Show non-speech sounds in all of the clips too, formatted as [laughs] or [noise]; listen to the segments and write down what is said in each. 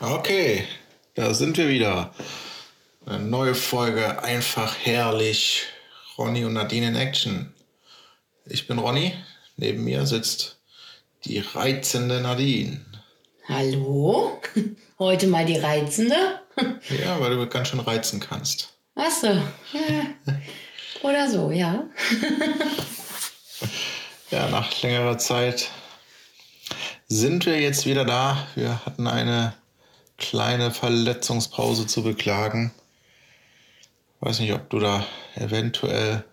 Okay, da sind wir wieder. Eine neue Folge, einfach herrlich. Ronny und Nadine in Action. Ich bin Ronny, neben mir sitzt die reizende Nadine. Hallo? [laughs] Heute mal die reizende? [laughs] Ja, weil du ganz schön reizen kannst. Ach so. Ja. Oder so, ja. [laughs] Ja, nach längerer Zeit sind wir jetzt wieder da. Wir hatten eine kleine Verletzungspause zu beklagen. Weiß nicht, ob du da eventuell.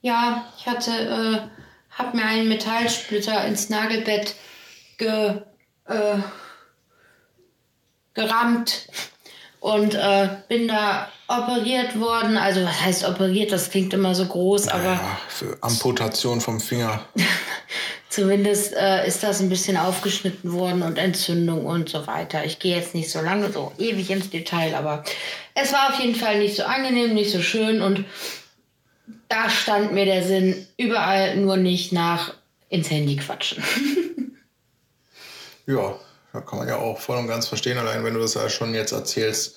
Ja, ich hatte, äh, hab mir einen Metallsplitter ins Nagelbett ge, äh, gerammt und äh, bin da operiert worden. Also was heißt operiert? Das klingt immer so groß, aber Ja, für Amputation vom Finger. [laughs] zumindest äh, ist das ein bisschen aufgeschnitten worden und Entzündung und so weiter. Ich gehe jetzt nicht so lange, so ewig ins Detail, aber es war auf jeden Fall nicht so angenehm, nicht so schön und da stand mir der Sinn überall nur nicht nach ins Handy quatschen. [laughs] Ja, da kann man ja auch voll und ganz verstehen. Allein wenn du das ja schon jetzt erzählst,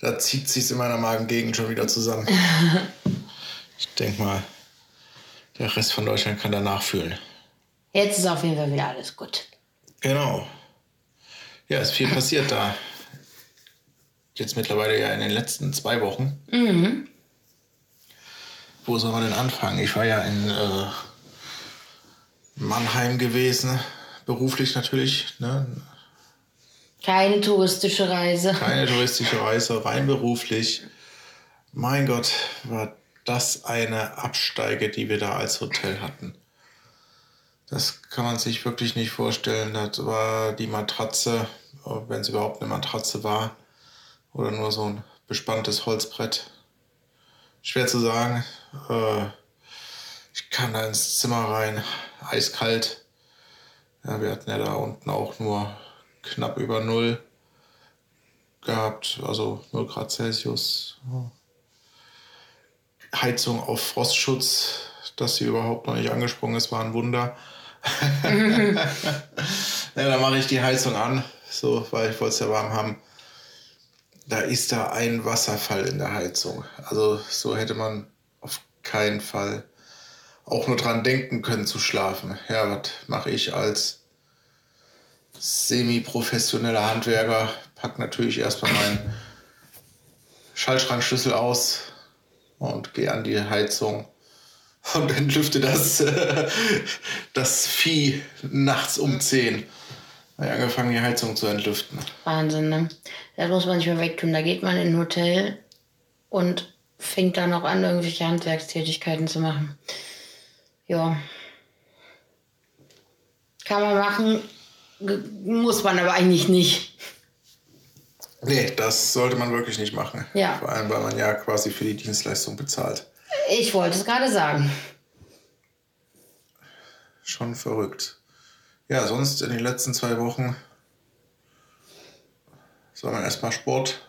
da zieht sich's in meiner Magengegend schon wieder zusammen. [laughs] ich denke mal, der Rest von Deutschland kann da nachfühlen. Jetzt ist auf jeden Fall wieder alles gut. Genau. Ja, ist viel passiert da. Jetzt mittlerweile ja in den letzten zwei Wochen. Wo soll man denn anfangen? Ich war ja in äh, Mannheim gewesen, beruflich natürlich. Ne? Keine touristische Reise. Keine touristische Reise, rein beruflich. Mein Gott, war das eine Absteige, die wir da als Hotel hatten. Das kann man sich wirklich nicht vorstellen. Das war die Matratze, wenn es überhaupt eine Matratze war, oder nur so ein bespanntes Holzbrett. Schwer zu sagen. Äh, Ich kam da ins Zimmer rein, eiskalt. Ja, wir hatten ja da unten auch nur knapp über Null gehabt, also 0 Grad Celsius. Heizung auf Frostschutz, dass sie überhaupt noch nicht angesprungen ist, war ein Wunder. Ja, dann mache ich die Heizung an, so, weil ich wollte es ja warm haben. Da ist da ein Wasserfall in der Heizung. Also so hätte man auf keinen Fall auch nur dran denken können zu schlafen. Ja, was mache ich als semi-professioneller Handwerker? Pack natürlich erstmal meinen Schaltschrankschlüssel aus und gehe an die Heizung und entlüfte das, das Vieh nachts um 10. Habe ich angefangen, die Heizung zu entlüften. Wahnsinn, ne? Das muss man nicht mehr wegtun. Da geht man in ein Hotel und fängt dann auch an, irgendwelche Handwerkstätigkeiten zu machen. Ja. Kann man machen, muss man aber eigentlich nicht. Nee, das sollte man wirklich nicht machen. Ja. Vor allem, weil man ja quasi für die Dienstleistung bezahlt. Ich wollte es gerade sagen. Schon verrückt. Ja, sonst in den letzten zwei Wochen soll man erstmal Sport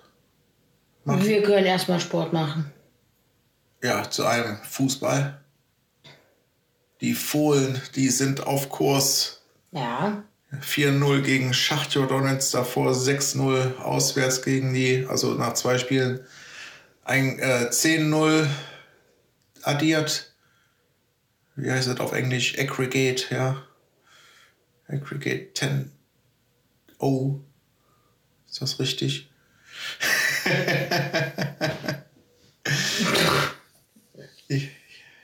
machen. Wir können erstmal Sport machen. Ja, zu einem Fußball. Die Fohlen, die sind auf Kurs. Ja. 4-0 gegen Schachtjo Donetsk, davor 6-0 auswärts gegen die, also nach zwei Spielen ein äh, 10-0 addiert. Wie heißt das auf Englisch? Aggregate, ja. Aggregate 10. Oh. Ist das richtig? [laughs] ich,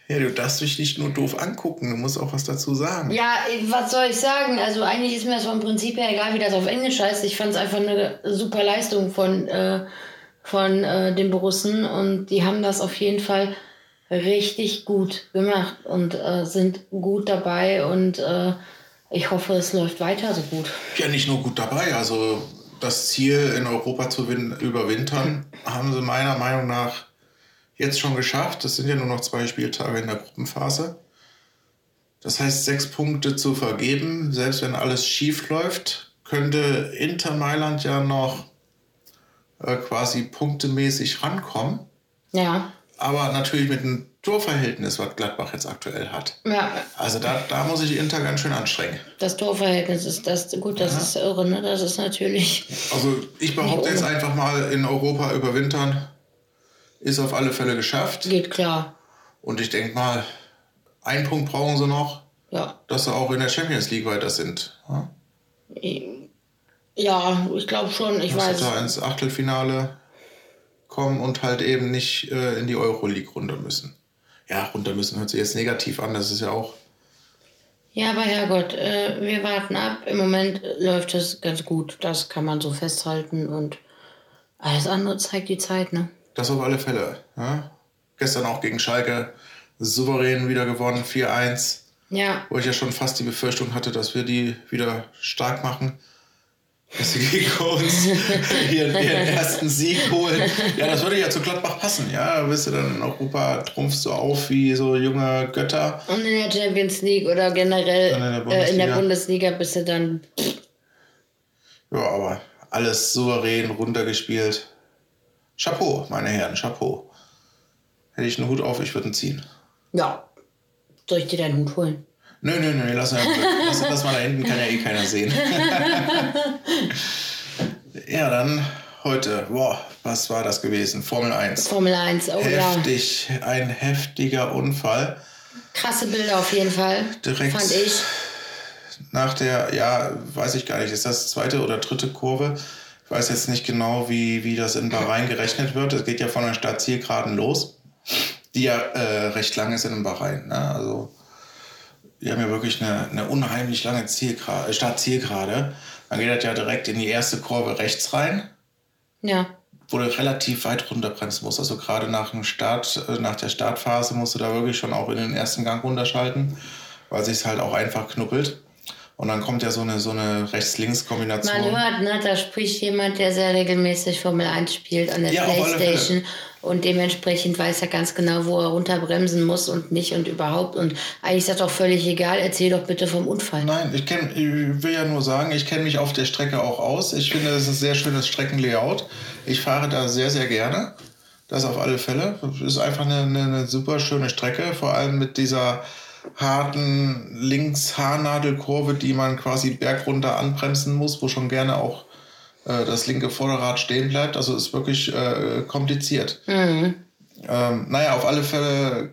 ja, du darfst dich nicht nur doof angucken, du musst auch was dazu sagen. Ja, was soll ich sagen? Also eigentlich ist mir das vom Prinzip her egal, wie das auf Englisch heißt. Ich fand es einfach eine super Leistung von, äh, von äh, den Borussen und die haben das auf jeden Fall richtig gut gemacht und äh, sind gut dabei und äh, ich hoffe, es läuft weiter so gut. Ja, nicht nur gut dabei. Also das Ziel, in Europa zu win überwintern, haben sie meiner Meinung nach jetzt schon geschafft. Es sind ja nur noch zwei Spieltage in der Gruppenphase. Das heißt, sechs Punkte zu vergeben, selbst wenn alles schief läuft, könnte Inter Mailand ja noch äh, quasi punktemäßig rankommen. Ja, Aber natürlich mit einem Torverhältnis, was Gladbach jetzt aktuell hat. Ja. Also da, da muss ich Inter ganz schön anstrengen. Das Torverhältnis ist das, gut, das ja. ist irre, ne? Das ist natürlich. Also ich behaupte jetzt einfach mal, in Europa überwintern ist auf alle Fälle geschafft. Geht klar. Und ich denke mal, einen Punkt brauchen sie noch, ja. dass sie auch in der Champions League weiter sind. Ja, ja ich glaube schon. Ich dass weiß. da ins Achtelfinale kommen und halt eben nicht äh, in die Euroleague runter müssen. Ja, runter müssen hört sich jetzt negativ an, das ist ja auch. Ja, aber Herrgott, äh, wir warten ab. Im Moment läuft es ganz gut. Das kann man so festhalten und alles andere zeigt die Zeit, ne? Das auf alle Fälle. Ja? Gestern auch gegen Schalke souverän wieder gewonnen, 4-1. Ja. Wo ich ja schon fast die Befürchtung hatte, dass wir die wieder stark machen. Dass sie gegen uns [laughs] ihren, ihren ersten Sieg holen. Ja, das würde ja zu Gladbach passen. Ja, da bist du dann in Europa, trumpfst du auf wie so junge Götter. Und in der Champions League oder generell in der, äh, in der Bundesliga bist du dann. Ja, aber alles souverän runtergespielt. Chapeau, meine Herren, Chapeau. Hätte ich einen Hut auf, ich würde ihn ziehen. Ja. Soll ich dir deinen Hut holen? Nö, nö, nö, lass, lass, lass mal da hinten, kann ja eh keiner sehen. [laughs] ja, dann heute, boah, was war das gewesen? Formel 1. Formel 1, oh Heftig, ja. ein heftiger Unfall. Krasse Bilder auf jeden Fall. Direkt fand ich. Nach der, ja, weiß ich gar nicht, ist das zweite oder dritte Kurve? Ich weiß jetzt nicht genau, wie, wie das in Bahrain gerechnet wird. Es geht ja von der Startzielgeraden los, die ja äh, recht lang ist in Bahrain. Ne? Also wir haben ja wirklich eine, eine unheimlich lange Zielgra äh, Startzielgerade. Dann geht das ja direkt in die erste Kurve rechts rein. Ja. Wo du relativ weit runterbremsen musst. Also gerade nach dem Start, äh, nach der Startphase musst du da wirklich schon auch in den ersten Gang runterschalten, weil sich halt auch einfach knuppelt. Und dann kommt ja so eine, so eine Rechts-Links-Kombination. Man hört, ne, da spricht jemand, der sehr regelmäßig Formel 1 spielt an der ja, Playstation. Und dementsprechend weiß er ganz genau, wo er runterbremsen muss und nicht und überhaupt. Und eigentlich ist das doch völlig egal. Erzähl doch bitte vom Unfall. Nein, ich, kenn, ich will ja nur sagen, ich kenne mich auf der Strecke auch aus. Ich finde, es ist ein sehr schönes Streckenlayout. Ich fahre da sehr, sehr gerne. Das auf alle Fälle. Das ist einfach eine, eine, eine super schöne Strecke. Vor allem mit dieser harten Links-Haarnadelkurve, die man quasi bergunter anbremsen muss, wo schon gerne auch äh, das linke Vorderrad stehen bleibt. Also ist wirklich äh, kompliziert. Mhm. Ähm, naja, auf alle Fälle,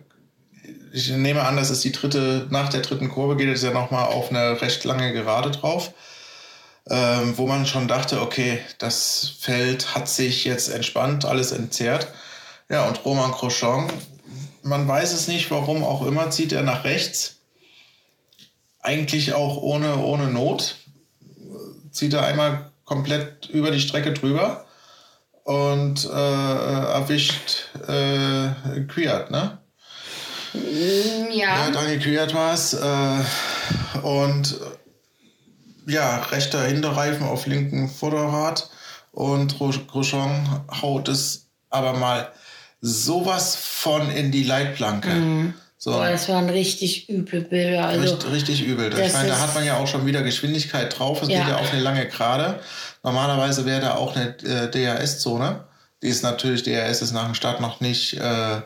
ich nehme an, das ist die dritte, nach der dritten Kurve geht es ja nochmal auf eine recht lange Gerade drauf. Ähm, wo man schon dachte, okay, das Feld hat sich jetzt entspannt, alles entzerrt. Ja, und Roman Crochon man weiß es nicht, warum auch immer, zieht er nach rechts. Eigentlich auch ohne, ohne Not. Zieht er einmal komplett über die Strecke drüber und äh, erwischt äh, Quiert, ne? Mm, ja. ja Daniel Quiert war es. Äh, und ja, rechter Hinterreifen auf linken Vorderrad und Grosjean haut es aber mal sowas von in die Leitplanke. Mhm. So. Boah, das waren richtig üble Bilder. Also, richtig, richtig übel. Ich meine, da hat man ja auch schon wieder Geschwindigkeit drauf. Es ja. geht ja auf eine lange Gerade. Normalerweise wäre da auch eine äh, DRS-Zone. Die ist natürlich, DRS ist nach dem Start noch nicht äh,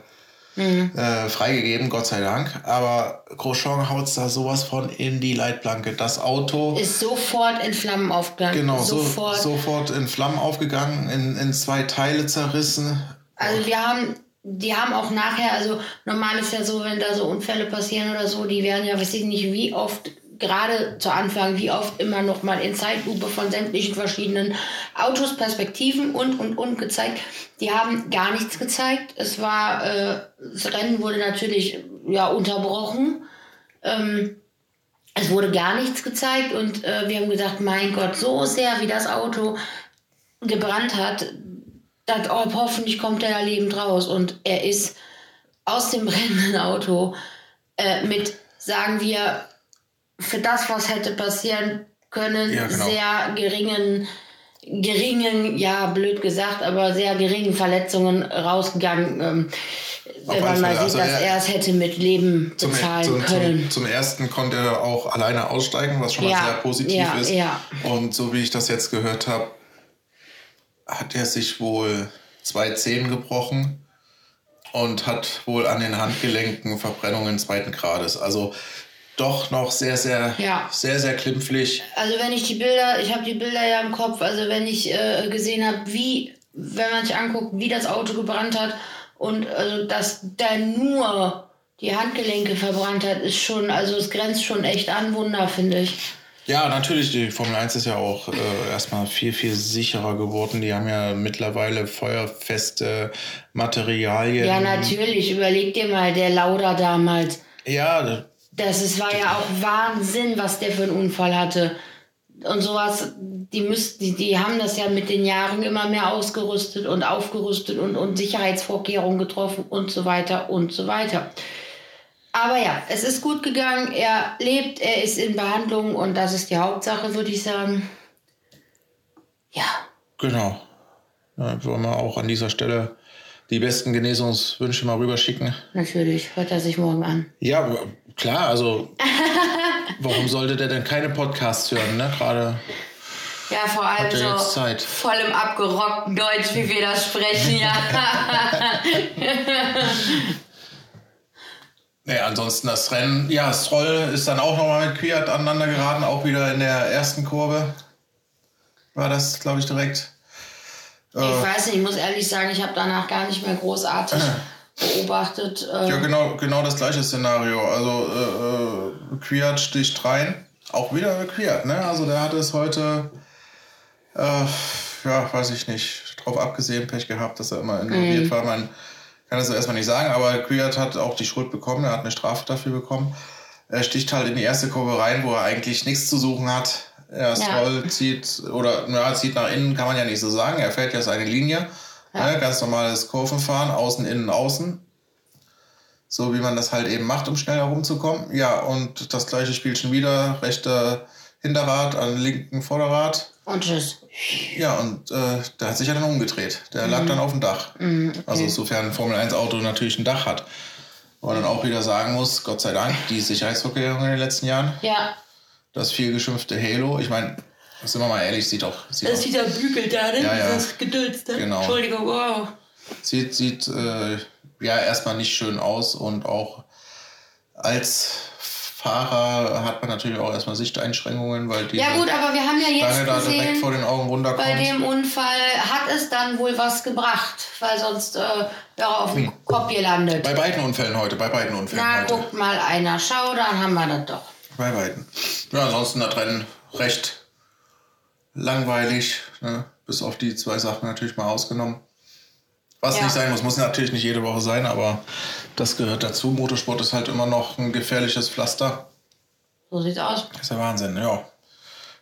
mhm. äh, freigegeben, Gott sei Dank. Aber Grosjean haut da sowas von in die Leitplanke. Das Auto ist sofort in Flammen aufgegangen. Genau, sofort, so, sofort in Flammen aufgegangen, in, in zwei Teile zerrissen. Also wir haben, die haben auch nachher, also normal ist ja so, wenn da so Unfälle passieren oder so, die werden ja, weiß ich nicht, wie oft gerade zu Anfang, wie oft immer noch mal in Zeitlupe von sämtlichen verschiedenen Autos, Perspektiven und, und, und gezeigt. Die haben gar nichts gezeigt. Es war, äh, das Rennen wurde natürlich, ja, unterbrochen. Ähm, es wurde gar nichts gezeigt und äh, wir haben gesagt, mein Gott, so sehr wie das Auto gebrannt hat, dachte, oh, hoffentlich kommt er da lebend raus. Und er ist aus dem [laughs] brennenden Auto äh, mit, sagen wir, für das, was hätte passieren können, ja, genau. sehr geringen, geringen, ja, blöd gesagt, aber sehr geringen Verletzungen rausgegangen. Ähm, wenn man mal sieht, also dass er es hätte mit Leben bezahlen zum, können. Zum, zum, ersten konnte er auch alleine aussteigen, was schon mal ja, sehr positiv ja, ist. Und so wie ich das jetzt gehört habe, hat er sich wohl zwei Zehen gebrochen und hat wohl an den Handgelenken Verbrennungen zweiten Grades. Also doch noch sehr, sehr, Ja. sehr, sehr klimpflich. Also wenn ich die Bilder, ich habe die Bilder ja im Kopf, also wenn ich äh, gesehen habe, wie, wenn man sich anguckt, wie das Auto gebrannt hat und also dass da nur die Handgelenke verbrannt hat, ist schon, also es grenzt schon echt an Wunder, finde ich. Ja, natürlich, die Formel 1 ist ja auch äh, erstmal viel, viel sicherer geworden. Die haben ja mittlerweile feuerfeste Materialien. Ja, natürlich, überleg dir mal, der Lauda damals. Ja, Das ist, war ja auch Wahnsinn, was der für einen Unfall hatte. Und sowas, die, müsst, die, die haben das ja mit den Jahren immer mehr ausgerüstet und aufgerüstet und, und Sicherheitsvorkehrungen getroffen und so weiter und so weiter. Aber ja, es ist gut gegangen. Er lebt, er ist in Behandlung und das ist die Hauptsache, würde ich sagen. Ja, genau. Ja, wollen wir auch an dieser Stelle die besten Genesungswünsche mal rüberschicken. natürlich, hört er sich morgen an. Ja, klar, also [laughs] warum sollte der denn keine Podcasts hören, ne? Gerade Ja, vor allem Hat er jetzt so Zeit? voll im abgerockten Deutsch, wie wir das sprechen, ja. [laughs] [laughs] Nee, ansonsten das Rennen, ja, Stroll ist dann auch nochmal mit Kwiat aneinander geraten, auch wieder in der ersten Kurve. War das, glaube ich, direkt. Ich weiß nicht, ich muss ehrlich sagen, ich habe danach gar nicht mehr großartig [clears throat] beobachtet. Äh, Ja, genau, genau das gleiche Szenario. Also äh, äh, Kwiat sticht rein. Auch wieder Kwiat, ne? Also der hat es heute, äh, ja, weiß ich nicht, drauf abgesehen, Pech gehabt, dass er immer involviert war. Man kann das so erstmal nicht sagen, aber Kwiat hat auch die Schuld bekommen, er hat eine Strafe dafür bekommen. Er sticht halt in die erste Kurve rein, wo er eigentlich nichts zu suchen hat. Er Stroll zieht, oder ja, zieht nach innen, kann man ja nicht so sagen. Er fährt ja seine Linie. Ne? Ganz normales Kurvenfahren, außen, innen, außen. So wie man das halt eben macht, um schnell herumzukommen. Ja, und das gleiche Spielchen wieder. Rechter Hinterrad an linken Vorderrad. und tschüss. Ja, und äh, der hat sich ja dann umgedreht. Der lag dann auf dem Dach. Also sofern ein Formel 1 Auto natürlich ein Dach hat. Wo man dann auch wieder sagen muss, Gott sei Dank, die Sicherheitsvorkehrungen in den letzten Jahren, Ja, das viel geschimpfte Halo, ich meine, sind wir mal ehrlich, sieht auch, sieht das ist dieser Bügel da, ne? Ja, ja. Dieses Geduld, ne? Genau. Entschuldigung, wow. sieht, sieht äh, ja erstmal nicht schön aus und auch als Fahrer hat man natürlich auch erstmal Sichteinschränkungen, weil die Ja gut, aber wir haben ja jetzt Stange da direkt gesehen, vor den Augen runterkommt. bei dem Unfall hat es dann wohl was gebracht, weil sonst äh, wäre auf dem Kopf gelandet. Hm. Bei beiden Unfällen heute, bei beiden Unfällen Na, heute. guckt mal einer, schau, dann haben wir das doch. Bei beiden. Ja, ansonsten das Rennen recht langweilig, ne? bis auf die zwei Sachen natürlich mal ausgenommen. Was Ja. nicht sein muss, muss natürlich nicht jede Woche sein, aber das gehört dazu. Motorsport ist halt immer noch ein gefährliches Pflaster. So sieht's aus. Das ist ja Wahnsinn, ja.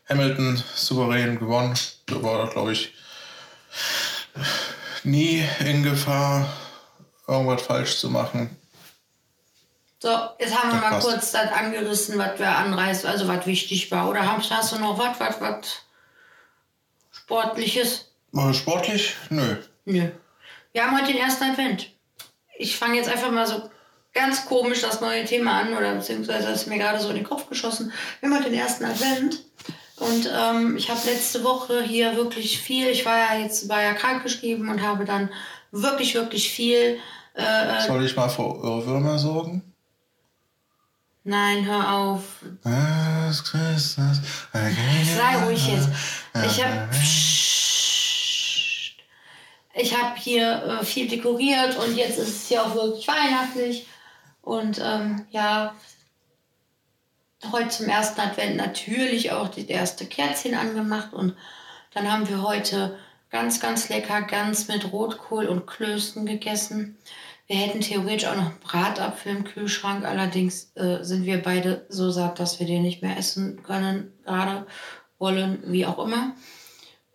Hamilton souverän gewonnen. Da war, glaube ich, nie in Gefahr, irgendwas falsch zu machen. So, jetzt haben wir Das mal passt. kurz das angerissen, was wir anreißen, also was wichtig war. Oder hast, hast du noch was, was, was Sportliches? War sportlich? Nö. Nö. Wir haben heute den ersten Advent. Ich fange jetzt einfach mal so ganz komisch das neue Thema an, oder beziehungsweise das ist mir gerade so in den Kopf geschossen. Wir haben heute den ersten Advent. Und ähm, ich habe letzte Woche hier wirklich viel, ich war ja jetzt war ja krankgeschrieben und habe dann wirklich, wirklich viel. Äh, Soll ich mal vor Irrwürmer sorgen? nein, hör auf. Sei ruhig jetzt. Ich habe ich habe hier äh, viel dekoriert und jetzt ist es hier auch wirklich weihnachtlich. Und ähm, ja, heute zum ersten Advent natürlich auch die erste Kerzchen angemacht. Und dann haben wir heute ganz, ganz lecker Gans mit Rotkohl und Klößen gegessen. Wir hätten theoretisch auch noch einen Bratapfel im Kühlschrank, allerdings äh, sind wir beide so satt, dass wir den nicht mehr essen können, gerade wollen, wie auch immer.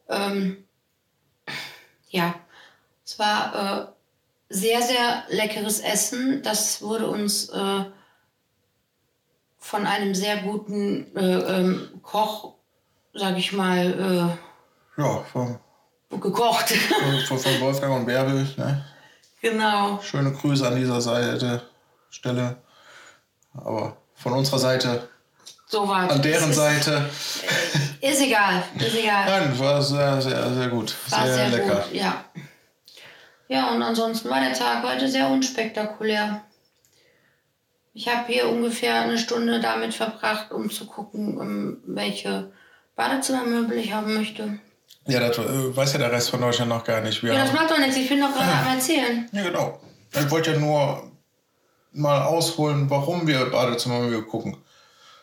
Ähm, ja, es war äh, sehr, sehr leckeres Essen. Das wurde uns äh, von einem sehr guten äh, ähm, Koch, sag ich mal, Ja, von, äh, gekocht. von, von Wolfgang und Bärbel. Ne? genau. Schöne Grüße an dieser Seite, Stelle. Aber von unserer Seite, So war an deren ist, Seite. Ist egal, ist egal. Nein, war sehr, sehr, sehr gut. War sehr, sehr, lecker. gut, ja. Ja, und ansonsten war der Tag heute sehr unspektakulär. Ich habe hier ungefähr eine Stunde damit verbracht, um zu gucken, um welche Badezimmermöbel ich haben möchte. Ja, das äh, weiß ja der Rest von Deutschland noch gar nicht. Wir ja, das macht doch nichts. Ich bin doch gerade am Erzählen. Ja, genau. Ich wollte ja nur mal ausholen, warum wir Badezimmermöbel gucken.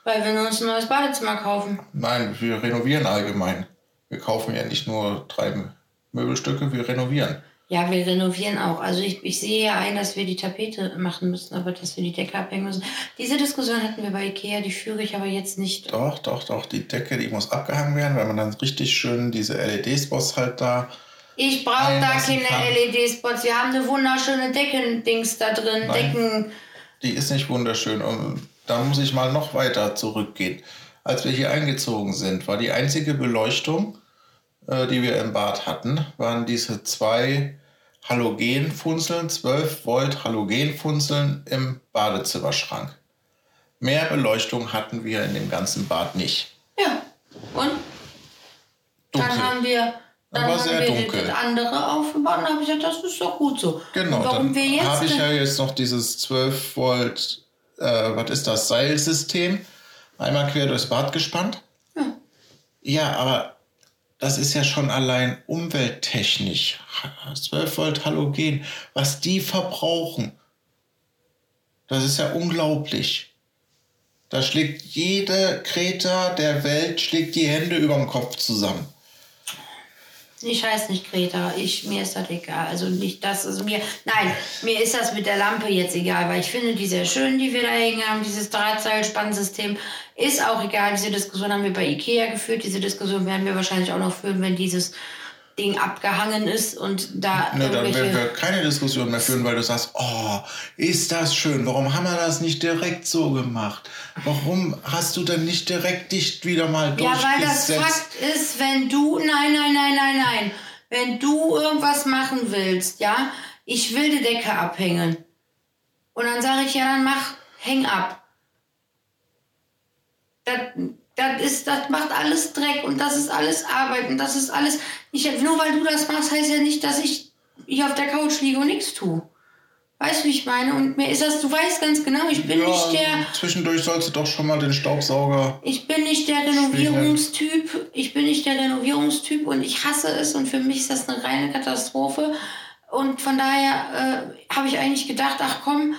Weil wir uns ein neues Badezimmer kaufen. Nein, wir renovieren allgemein. Wir kaufen ja nicht nur drei Möbelstücke, wir renovieren. Ja, wir renovieren auch. Also ich, ich sehe ja ein, dass wir die Tapete machen müssen, aber dass wir die Decke abhängen müssen. Diese Diskussion hatten wir bei Ikea, die führe ich aber jetzt nicht. Doch, doch, doch. Die Decke, die muss abgehangen werden, weil man dann richtig schön diese LED-Spots halt da. Ich brauche da keine LED-Spots. Wir haben eine wunderschöne Deckendings da drin. Nein, Decken. Die ist nicht wunderschön. Und da muss ich mal noch weiter zurückgehen. Als wir hier eingezogen sind, war die einzige Beleuchtung äh, die wir im Bad hatten, waren diese zwei Halogenfunzeln, 12 Volt Halogenfunzeln im Badezimmerschrank. Mehr Beleuchtung hatten wir in dem ganzen Bad nicht. Ja, und dunkel. dann haben wir dann haben wir dunkel. das andere aufgebaut und habe ich gesagt, das ist doch gut so. Genau, und warum dann habe ich ja jetzt noch dieses 12 Volt, äh, was ist das, Seilsystem, einmal quer durchs Bad gespannt. Ja, ja aber das ist ja schon allein umwelttechnisch. 12 Volt Halogen, was die verbrauchen, das ist ja unglaublich. Da schlägt jede Kreta der Welt schlägt die Hände über dem Kopf zusammen. Ich heiße nicht Greta, ich, mir ist das egal. Also nicht das, also mir, nein, mir ist das mit der Lampe jetzt egal, weil ich finde die sehr schön, die wir da hängen haben, dieses Drahtseilspannsystem. Ist auch egal, diese Diskussion haben wir bei Ikea geführt, diese Diskussion werden wir wahrscheinlich auch noch führen, wenn dieses Ding abgehangen ist und da. Ne, dann werden wir keine Diskussion mehr führen, weil du sagst, oh, ist das schön, warum haben wir das nicht direkt so gemacht? Warum hast du denn nicht direkt dich wieder mal durchgesetzt? Ja, weil das Fakt ist, wenn du, nein, nein, nein, nein, nein, wenn du irgendwas machen willst, ja, ich will die Decke abhängen. Und dann sage ich, ja, dann mach, häng ab. Das, das, ist, das macht alles Dreck und das ist alles Arbeit und das ist alles. Ich, nur weil du das machst, heißt ja nicht, dass ich hier auf der Couch liege und nichts tue. Weißt du, wie ich meine? Und mir ist das, du weißt ganz genau, ich bin ja, nicht der. Zwischendurch sollst du doch schon mal den Staubsauger. Ich bin nicht der Renovierungstyp. Ich bin nicht der Renovierungstyp und ich hasse es und für mich ist das eine reine Katastrophe. Und von daher äh, habe ich eigentlich gedacht, ach komm,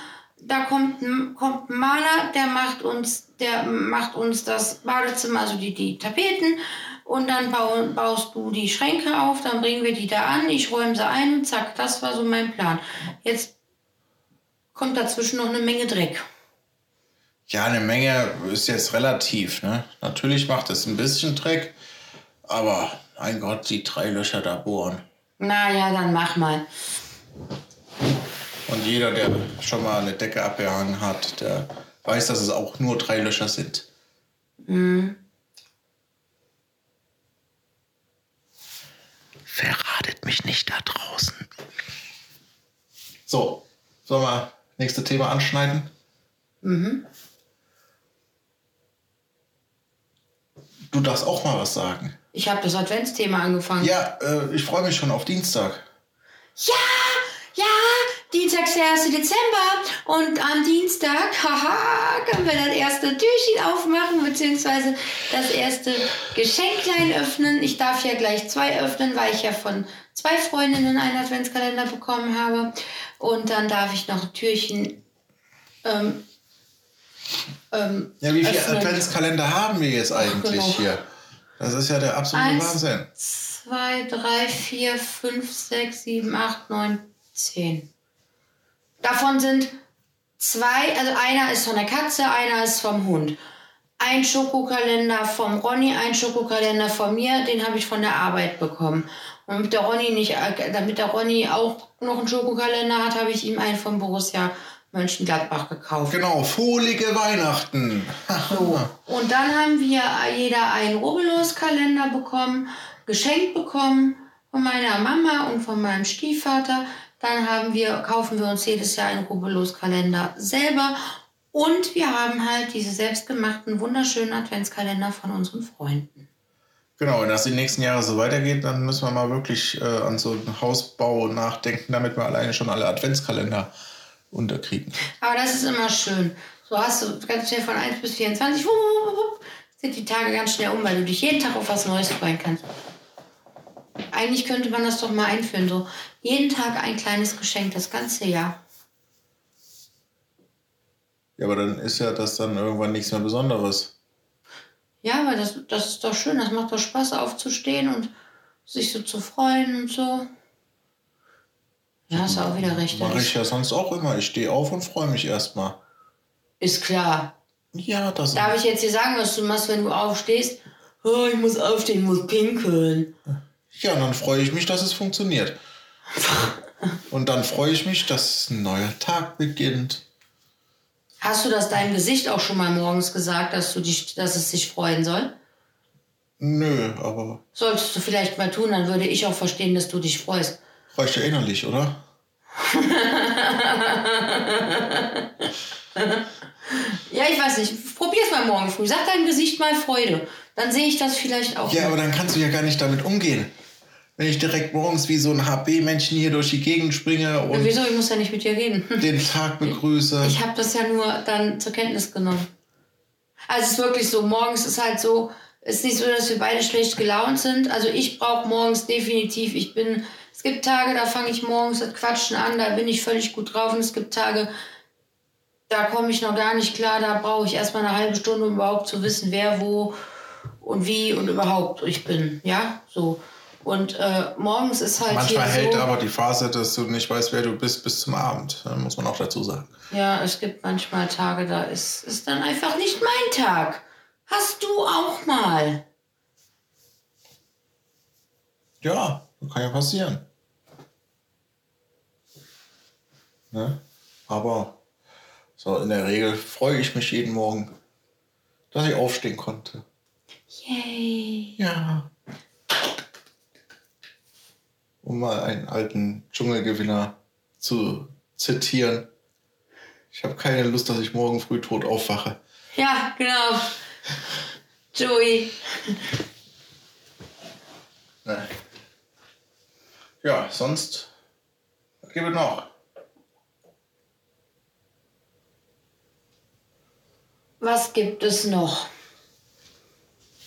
da kommt, kommt ein Maler, der macht uns, der macht uns das Badezimmer, also die, die Tapeten. Und dann bau, baust du die Schränke auf, dann bringen wir die da an, ich räume sie ein zack, das war so mein Plan. Jetzt kommt dazwischen noch eine Menge Dreck. Ja, eine Menge ist jetzt relativ. Ne? Natürlich macht es ein bisschen Dreck, aber mein Gott, die drei Löcher da bohren. Naja, dann mach mal. Und jeder, der schon mal eine Decke abgehangen hat, der weiß, dass es auch nur drei Löcher sind. Mhm. Verratet mich nicht da draußen. So, sollen wir nächste Thema anschneiden? Mhm. Du darfst auch mal was sagen. Ich habe das Adventsthema angefangen. Ja, äh, ich freue mich schon auf Dienstag. Ja, ja, Dienstag ist der 1. Dezember und am Dienstag, haha, können wir das erste Türchen aufmachen, beziehungsweise das erste Geschenklein öffnen. Ich darf ja gleich zwei öffnen, weil ich ja von zwei Freundinnen einen Adventskalender bekommen habe. Und dann darf ich noch Türchen ähm, ähm, ja, wie viele Adventskalender haben wir jetzt eigentlich genau. hier? Das ist ja der absolute Eins, Wahnsinn. 2, 3, 4, 5, 6, 7, 8, 9, 10. Davon sind zwei, also einer ist von der Katze, einer ist vom Hund. Ein Schokokalender vom Ronny, ein Schokokalender von mir, den habe ich von der Arbeit bekommen. Und damit der Ronny nicht, damit der Ronny auch noch einen Schokokalender hat, habe ich ihm einen von Borussia Mönchengladbach gekauft. Genau, fohlige Weihnachten. so. Und dann haben wir jeder einen Rubbellos-Kalender bekommen, geschenkt bekommen von meiner Mama und von meinem Stiefvater. Dann haben wir, kaufen wir uns jedes Jahr einen Rubbellos-Kalender selber. Und wir haben halt diese selbstgemachten, wunderschönen Adventskalender von unseren Freunden. Genau, wenn das die nächsten Jahre so weitergeht, dann müssen wir mal wirklich äh, an so einen Hausbau nachdenken, damit wir alleine schon alle Adventskalender unterkriegen. Aber das ist immer schön. So hast du ganz schnell von 1 bis 24, wupp, wupp, wupp, sind die Tage ganz schnell um, weil du dich jeden Tag auf was Neues freuen kannst. Eigentlich könnte man das doch mal einführen, so jeden Tag ein kleines Geschenk, das ganze Jahr. Ja, aber dann ist ja das dann irgendwann nichts mehr Besonderes. Ja, aber das, das ist doch schön, das macht doch Spaß aufzustehen und sich so zu freuen und so. Ja, hast du auch wieder recht. Mache ich ja sonst auch immer. Ich stehe auf und freue mich erstmal. Ist klar. Ja, das Darf ich jetzt dir sagen, was du machst, wenn du aufstehst? Oh, ich muss aufstehen, ich muss pinkeln. Ja, dann freue ich mich, dass es funktioniert. [laughs] Und dann freue ich mich, dass ein neuer Tag beginnt. Hast du das deinem Gesicht auch schon mal morgens gesagt, dass, du dich, dass es sich freuen soll? Nö, aber Solltest du vielleicht mal tun, dann würde ich auch verstehen, dass du dich freust. reicht ja innerlich, oder? [laughs] Ja, ich weiß nicht. Probier's mal morgen früh. Sag deinem Gesicht mal Freude. Dann sehe ich das vielleicht auch. Ja, aber dann kannst du ja gar nicht damit umgehen. Wenn ich direkt morgens wie so ein HB-Männchen hier durch die Gegend springe und Wieso? Ich muss ja nicht mit dir reden. [laughs] den Tag begrüße. Ich habe das ja nur dann zur Kenntnis genommen. Also es ist wirklich so, morgens ist halt so, es ist nicht so, dass wir beide schlecht gelaunt sind. Also ich brauche morgens definitiv, ich bin, es gibt Tage, da fange ich morgens das Quatschen an, da bin ich völlig gut drauf. Und es gibt Tage, da komme ich noch gar nicht klar, da brauche ich erstmal eine halbe Stunde, um überhaupt zu wissen, wer, wo und wie und überhaupt ich bin. Ja, so. Und äh, morgens ist halt Manchmal hält so, aber die Phase, dass du nicht weißt, wer du bist, bis zum Abend. Da muss man auch dazu sagen. Ja, es gibt manchmal Tage, da ist, ist dann einfach nicht mein Tag. Hast du auch mal? Ja, kann ja passieren. Ne? Aber so in der Regel freue ich mich jeden Morgen, dass ich aufstehen konnte. Yay. Ja. Um mal einen alten Dschungelgewinner zu zitieren. Ich habe keine Lust, dass ich morgen früh tot aufwache. Ja, genau. Joey. Ne. Ja, sonst. Was gibt es noch? Was gibt es noch?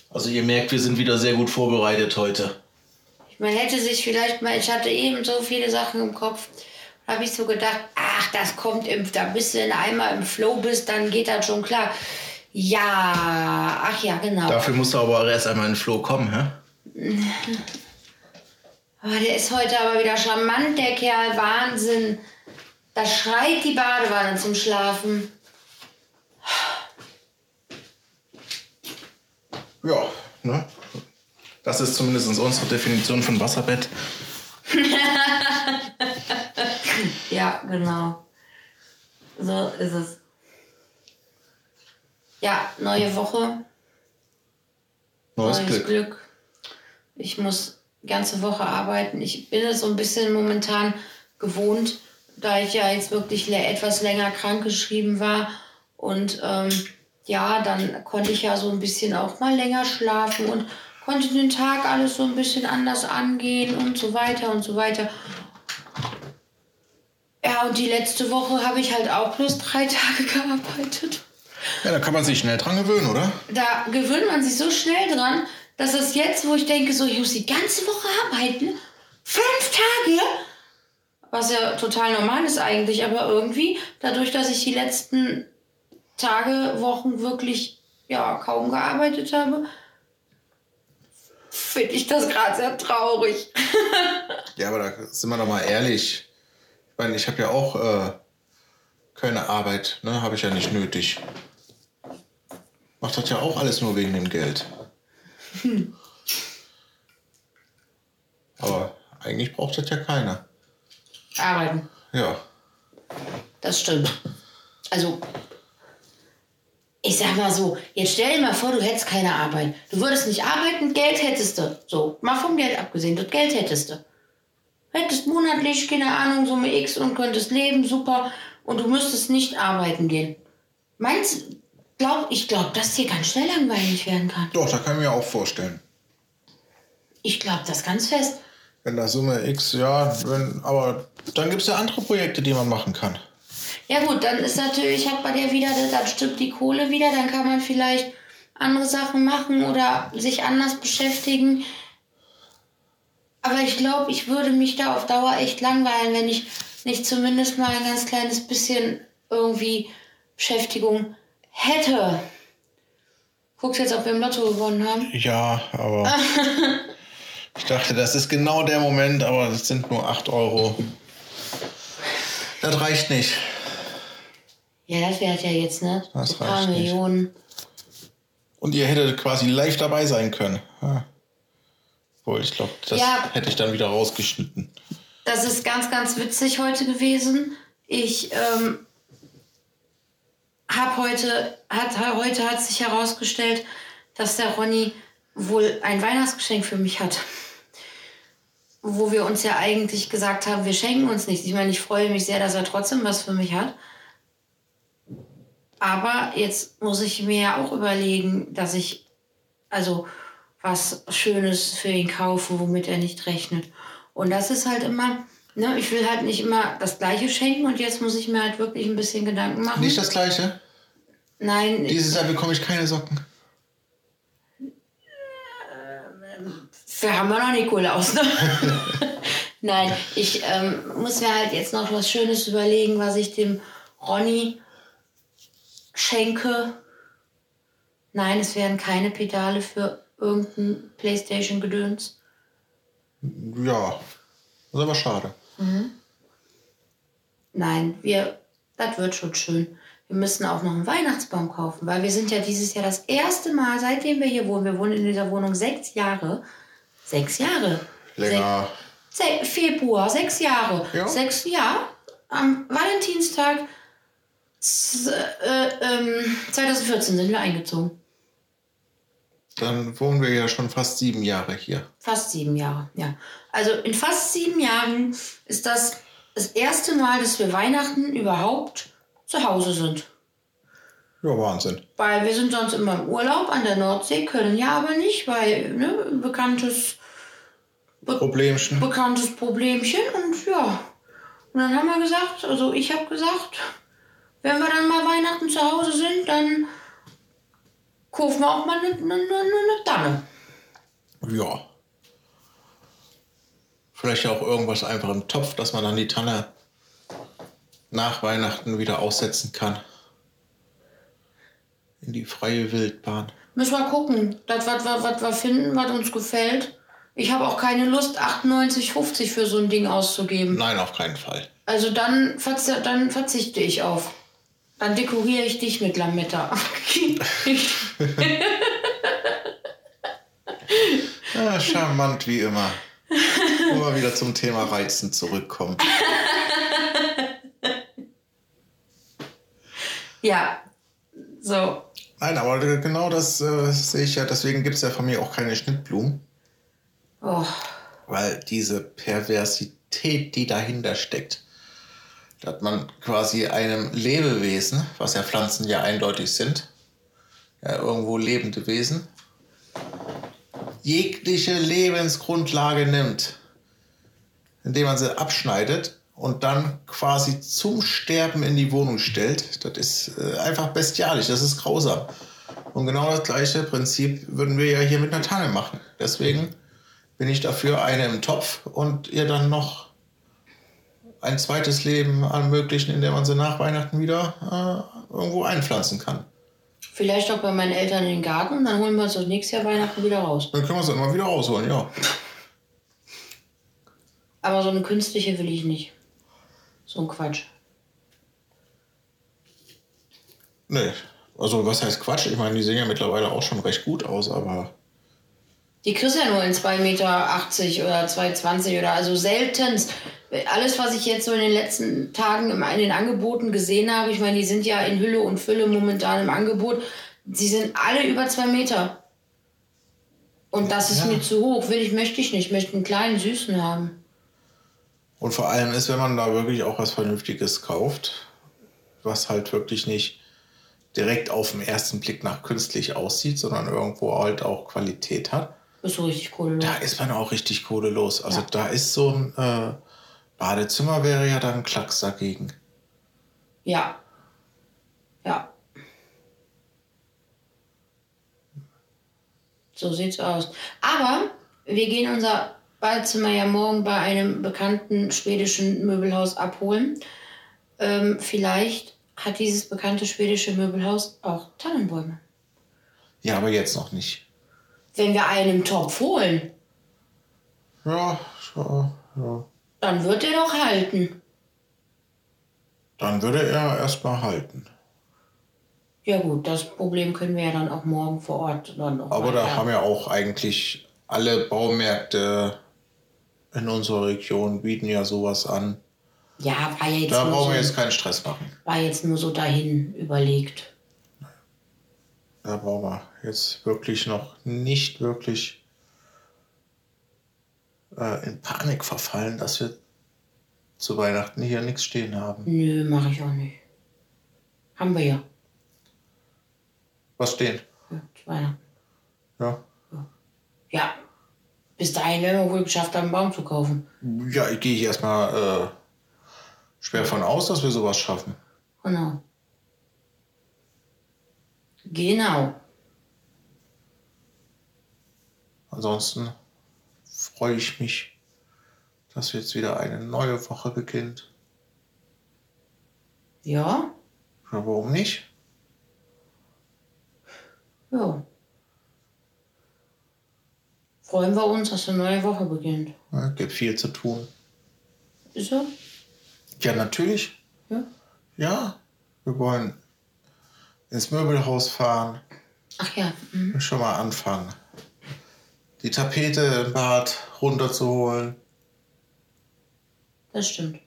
Also ihr merkt, wir sind wieder sehr gut vorbereitet heute. Man hätte sich vielleicht mal, ich hatte eben so viele Sachen im Kopf, da habe ich so gedacht, ach, das kommt im, da bist du in einmal im Flow bist, dann geht das schon klar. Ja, ach ja, genau. Dafür musst du aber erst einmal in den Flow kommen, hä? [laughs] Oh, der ist heute aber wieder charmant, der Kerl, Wahnsinn. Da schreit die Badewanne zum Schlafen. Ja, ne? Das ist zumindest unsere Definition von Wasserbett. [laughs] Ja, genau. So ist es. Ja, neue Woche, Neues neues Glück. Glück. Ich muss die ganze Woche arbeiten. Ich bin es so ein bisschen momentan gewohnt, da ich ja jetzt wirklich etwas länger krankgeschrieben war. Und ähm, ja, dann konnte ich ja so ein bisschen auch mal länger schlafen und konnte den Tag alles so ein bisschen anders angehen und so weiter und so weiter. Ja, und die letzte Woche habe ich halt auch bloß drei [laughs] Tage gearbeitet. Ja, da kann man sich schnell dran gewöhnen, oder? Da gewöhnt man sich so schnell dran, dass es jetzt, wo ich denke, so, ich muss die ganze Woche arbeiten, fünf Tage, was ja total normal ist eigentlich, aber irgendwie, dadurch, dass ich die letzten Tage, Wochen wirklich ja kaum gearbeitet habe, finde ich das gerade sehr traurig. Ja, aber da sind wir doch mal ehrlich. Ich meine, ich habe ja auch äh, keine Arbeit, ne? Habe ich ja nicht nötig. Macht das ja auch alles nur wegen dem Geld. Aber eigentlich braucht das ja keiner. Arbeiten, Ja. das stimmt. Also, ich sag mal so, jetzt stell dir mal vor, du hättest keine Arbeit. Du würdest nicht arbeiten, Geld hättest du. So, mal vom Geld abgesehen, das Geld hättest du. Hättest monatlich, keine Ahnung, Summe X und könntest leben, super. Und du müsstest nicht arbeiten gehen. Meinst glaub, ich glaube, dass dir ganz schnell langweilig werden kann. Doch, da kann ich mir auch vorstellen. Ich glaube das ganz fest. In der Summe X, ja, wenn, aber dann gibt es ja andere Projekte, die man machen kann. Ja gut, dann ist natürlich, hat man ja wieder, dann stimmt die Kohle wieder, dann kann man vielleicht andere Sachen machen oder sich anders beschäftigen. Aber ich glaube, ich würde mich da auf Dauer echt langweilen, wenn ich nicht zumindest mal ein ganz kleines bisschen irgendwie Beschäftigung hätte. Guckst jetzt, ob wir im Lotto gewonnen haben? Ja, aber [laughs] ich dachte, das ist genau der Moment, aber das sind nur 8 Euro. Das reicht nicht. Ja, das wäre ja jetzt, ne? Das Ein paar nicht. Millionen. Und ihr hättet quasi live dabei sein können. Ja. Ich glaube, das Ja. hätte ich dann wieder rausgeschnitten. Das ist ganz, ganz witzig heute gewesen. Ich ähm, habe heute, hat, heute hat sich herausgestellt, dass der Ronny wohl ein Weihnachtsgeschenk für mich hat. Wo wir uns ja eigentlich gesagt haben, wir schenken uns nichts. Ich meine, ich freue mich sehr, dass er trotzdem was für mich hat. Aber jetzt muss ich mir ja auch überlegen, dass ich also was Schönes für ihn kaufe, womit er nicht rechnet. Und das ist halt immer, ne, ich will halt nicht immer das Gleiche schenken und jetzt muss ich mir halt wirklich ein bisschen Gedanken machen. Nicht das gleiche. Nein, Dieses Jahr bekomme ich keine Socken. wir haben ja noch Nikolaus. Ne? [laughs] Nein, ich ähm, muss mir halt jetzt noch was Schönes überlegen, was ich dem Ronny schenke. Nein, es werden keine Pedale für irgendein Playstation-Gedöns. Ja, das ist aber schade. Nein, wir, das wird schon schön. Wir müssen auch noch einen Weihnachtsbaum kaufen, weil wir sind ja dieses Jahr das erste Mal, seitdem wir hier wohnen, wir wohnen in dieser Wohnung sechs Jahre. Sechs Jahre. Länger. Se Februar, sechs Jahre. Ja. Sechs, ja. Am Valentinstag z- äh, ähm, 2014 sind wir eingezogen. Dann wohnen wir ja schon fast sieben Jahre hier. Fast sieben Jahre, ja. Also in fast sieben Jahren ist das das erste Mal, dass wir Weihnachten überhaupt zu Hause sind. Ja, Wahnsinn. Weil wir sind sonst immer im Urlaub an der Nordsee, können ja aber nicht, weil ne, bekanntes, Problemchen. bekanntes Problemchen und ja. Und dann haben wir gesagt, also ich habe gesagt, wenn wir dann mal Weihnachten zu Hause sind, dann kaufen wir auch mal eine, eine, eine, Tanne. Ja. Vielleicht auch irgendwas einfach im Topf, dass man dann die Tanne nach Weihnachten wieder aussetzen kann. In die freie Wildbahn. Müssen wir gucken, das, was, was, was wir finden, was uns gefällt. Ich habe auch keine Lust, 98,50 für so ein Ding auszugeben. Nein, auf keinen Fall. Also dann, verzi dann verzichte ich auf. Dann dekoriere ich dich mit Lametta. Ja, [laughs] charmant wie immer. Immer wieder zum Thema Reizen zurückkommen. ja, so. Nein, aber genau das äh, sehe ich ja. Deswegen gibt es ja von mir auch keine Schnittblumen. Oh. Weil diese Perversität, die dahinter steckt, dass man quasi einem Lebewesen, was ja Pflanzen ja eindeutig sind, ja irgendwo lebende Wesen, jegliche Lebensgrundlage nimmt, indem man sie abschneidet und dann quasi zum Sterben in die Wohnung stellt. Das ist äh, einfach bestialisch, das ist grausam. Und genau das gleiche Prinzip würden wir ja hier mit einer Tanne machen. Deswegen bin ich dafür eine im Topf und ihr dann noch ein zweites Leben ermöglichen, indem man sie nach Weihnachten wieder äh, irgendwo einpflanzen kann. Vielleicht auch bei meinen Eltern in den Garten dann holen wir uns das nächste Jahr Weihnachten wieder raus. Dann können wir sie immer wieder rausholen, ja. Aber so eine künstliche will ich nicht. So ein Quatsch. Nee, also was heißt Quatsch? Ich meine, die sehen ja mittlerweile auch schon recht gut aus, aber Die kriegst ja nur in 2,80 Meter oder 2,20 oder also seltenst. Alles, was ich jetzt so in den letzten Tagen in den Angeboten gesehen habe, ich meine, die sind ja in Hülle und Fülle momentan im Angebot, die sind alle über 2 Meter. Und das ist Ja. mir zu hoch. Will ich, möchte ich nicht. Ich möchte einen kleinen, süßen haben. Und vor allem ist, wenn man da wirklich auch was Vernünftiges kauft, was halt wirklich nicht direkt auf den ersten Blick nach künstlich aussieht, sondern irgendwo halt auch Qualität hat, Ist so richtig Kohle los. Da ist man auch richtig Kohle los. Also Ja. da ist so ein äh, Badezimmer wäre ja dann Klacks dagegen. Ja. Ja. So sieht's aus. Aber wir gehen unser Badezimmer ja morgen bei einem bekannten schwedischen Möbelhaus abholen. Ähm, vielleicht hat dieses bekannte schwedische Möbelhaus auch Tannenbäume. Ja, aber jetzt noch nicht. Wenn wir einen im Topf holen, Ja, ja, ja. Dann wird er doch halten. Dann würde er erstmal halten. Ja gut, das Problem können wir ja dann auch morgen vor Ort dann noch Aber da weiter- haben ja auch eigentlich alle Baumärkte in unserer Region bieten ja sowas an. Ja, war ja jetzt, Da brauchen so, wir jetzt keinen Stress machen. war jetzt nur so dahin überlegt. Da brauchen wir jetzt wirklich noch nicht wirklich äh, in Panik verfallen, dass wir zu Weihnachten hier nichts stehen haben. Nö, mache ich auch nicht. Haben wir ja. Was stehen? ja zu Weihnachten. Ja. Ja. Bis dahin werden wir wohl geschafft haben, einen Baum zu kaufen. Ja, ich gehe ich erstmal äh, schwer von aus, dass wir sowas schaffen. Genau. Genau. Ansonsten freue ich mich, dass jetzt wieder eine neue Woche beginnt. Ja? Ja, warum nicht? Ja. Freuen wir uns, dass eine neue Woche beginnt. Ja, gibt viel zu tun. Ist so? Ja, natürlich. Ja. Ja, wir wollen ins Möbelhaus fahren. Ach ja. Mhm. Schon mal anfangen. Die Tapete im Bad runterzuholen. Das stimmt.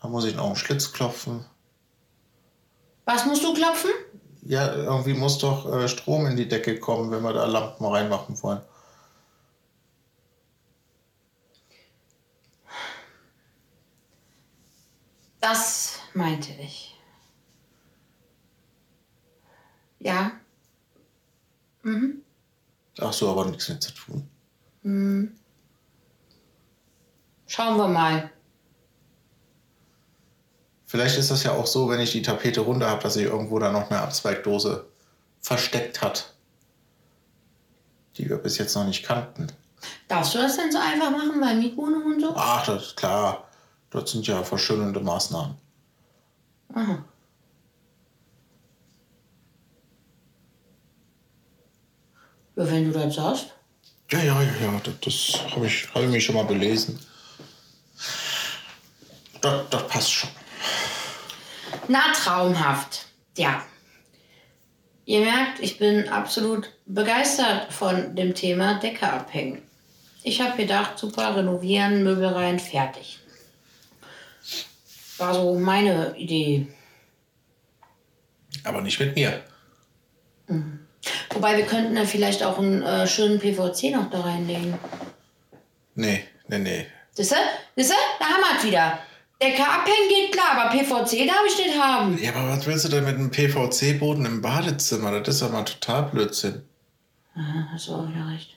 Da muss ich noch einen Schlitz klopfen. Was musst du klopfen? Ja, irgendwie muss doch äh, Strom in die Decke kommen, wenn wir da Lampen reinmachen wollen. Das meinte ich. Ja. Mhm. Da hast du aber nichts mit zu tun. Mhm. Schauen wir mal. Vielleicht ist das ja auch so, wenn ich die Tapete runter habe, dass sie irgendwo da noch eine Abzweigdose versteckt hat, die wir bis jetzt noch nicht kannten. Darfst du das denn so einfach machen bei Mietwohnung und so? Ach, das ist klar. Das sind ja verschönernde Maßnahmen. Aha. Wenn du das sagst. Ja, ja, ja, ja, das, das habe ich, hab ich mich schon mal belesen. Das, das passt schon. Na, traumhaft. Ja. Ihr merkt, ich bin absolut begeistert von dem Thema Decke abhängen. Ich habe gedacht, super, renovieren, Möbel rein, fertig. War so meine Idee. Aber nicht mit mir. Wobei wir könnten da vielleicht auch einen äh, schönen PVC noch da reinlegen. Nee, nee, nee. Siehst du? Siehst du? Da haben wir es wieder. Decke abhängen geht klar, aber PVC darf ich nicht haben. Ja, aber was willst du denn mit einem PVC-Boden im Badezimmer? Das ist ja mal total Blödsinn. Aha, hast du auch wieder recht.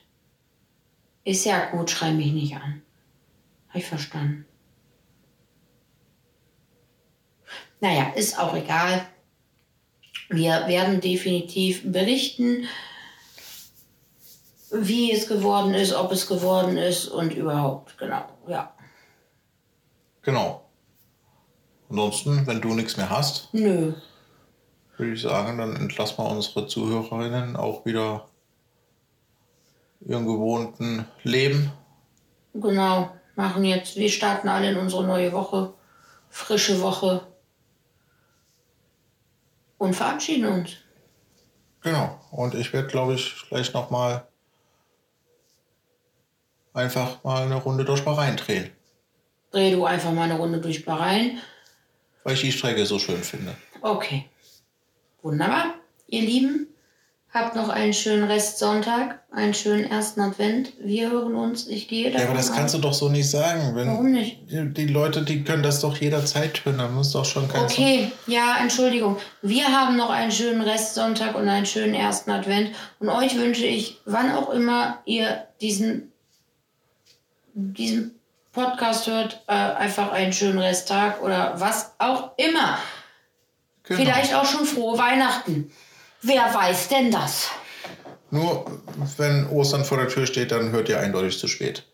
Ist ja gut, schrei mich nicht an. Hab ich verstanden. Naja, ist auch egal. Wir werden definitiv berichten, wie es geworden ist, ob es geworden ist und überhaupt. Genau, ja. Genau. Ansonsten, wenn du nichts mehr hast, Nö. würde ich sagen, dann entlassen wir unsere Zuhörerinnen auch wieder ihren gewohnten Leben. Genau. Machen jetzt, wir starten alle in unsere neue Woche. Frische Woche. Und verabschieden uns. Genau. Und ich werde, glaube ich, gleich nochmal einfach mal eine Runde durch Bahrain drehen, Dreh du einfach mal eine Runde durch Bahrain. weil ich die Strecke so schön finde. Okay. Wunderbar. Ihr Lieben, Habt noch einen schönen Restsonntag, einen schönen ersten Advent. Wir hören uns. Ich gehe Ja, aber das kannst du doch so nicht sagen. Wenn Warum nicht? Die, Leute, die können das doch jederzeit hören. Da muss doch schon kein Okay, ja, Entschuldigung. Wir haben noch einen schönen Restsonntag und einen schönen ersten Advent. Und euch wünsche ich, wann auch immer ihr diesen, diesen Podcast hört, äh, einfach einen schönen Resttag oder was auch immer. Genau. Vielleicht auch schon frohe Weihnachten. Wer weiß denn das? Nur wenn Ostern vor der Tür steht, dann hört ihr eindeutig zu spät.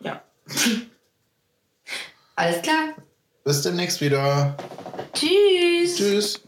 Ja. [laughs] Alles klar. Bis demnächst wieder. Tschüss. Tschüss.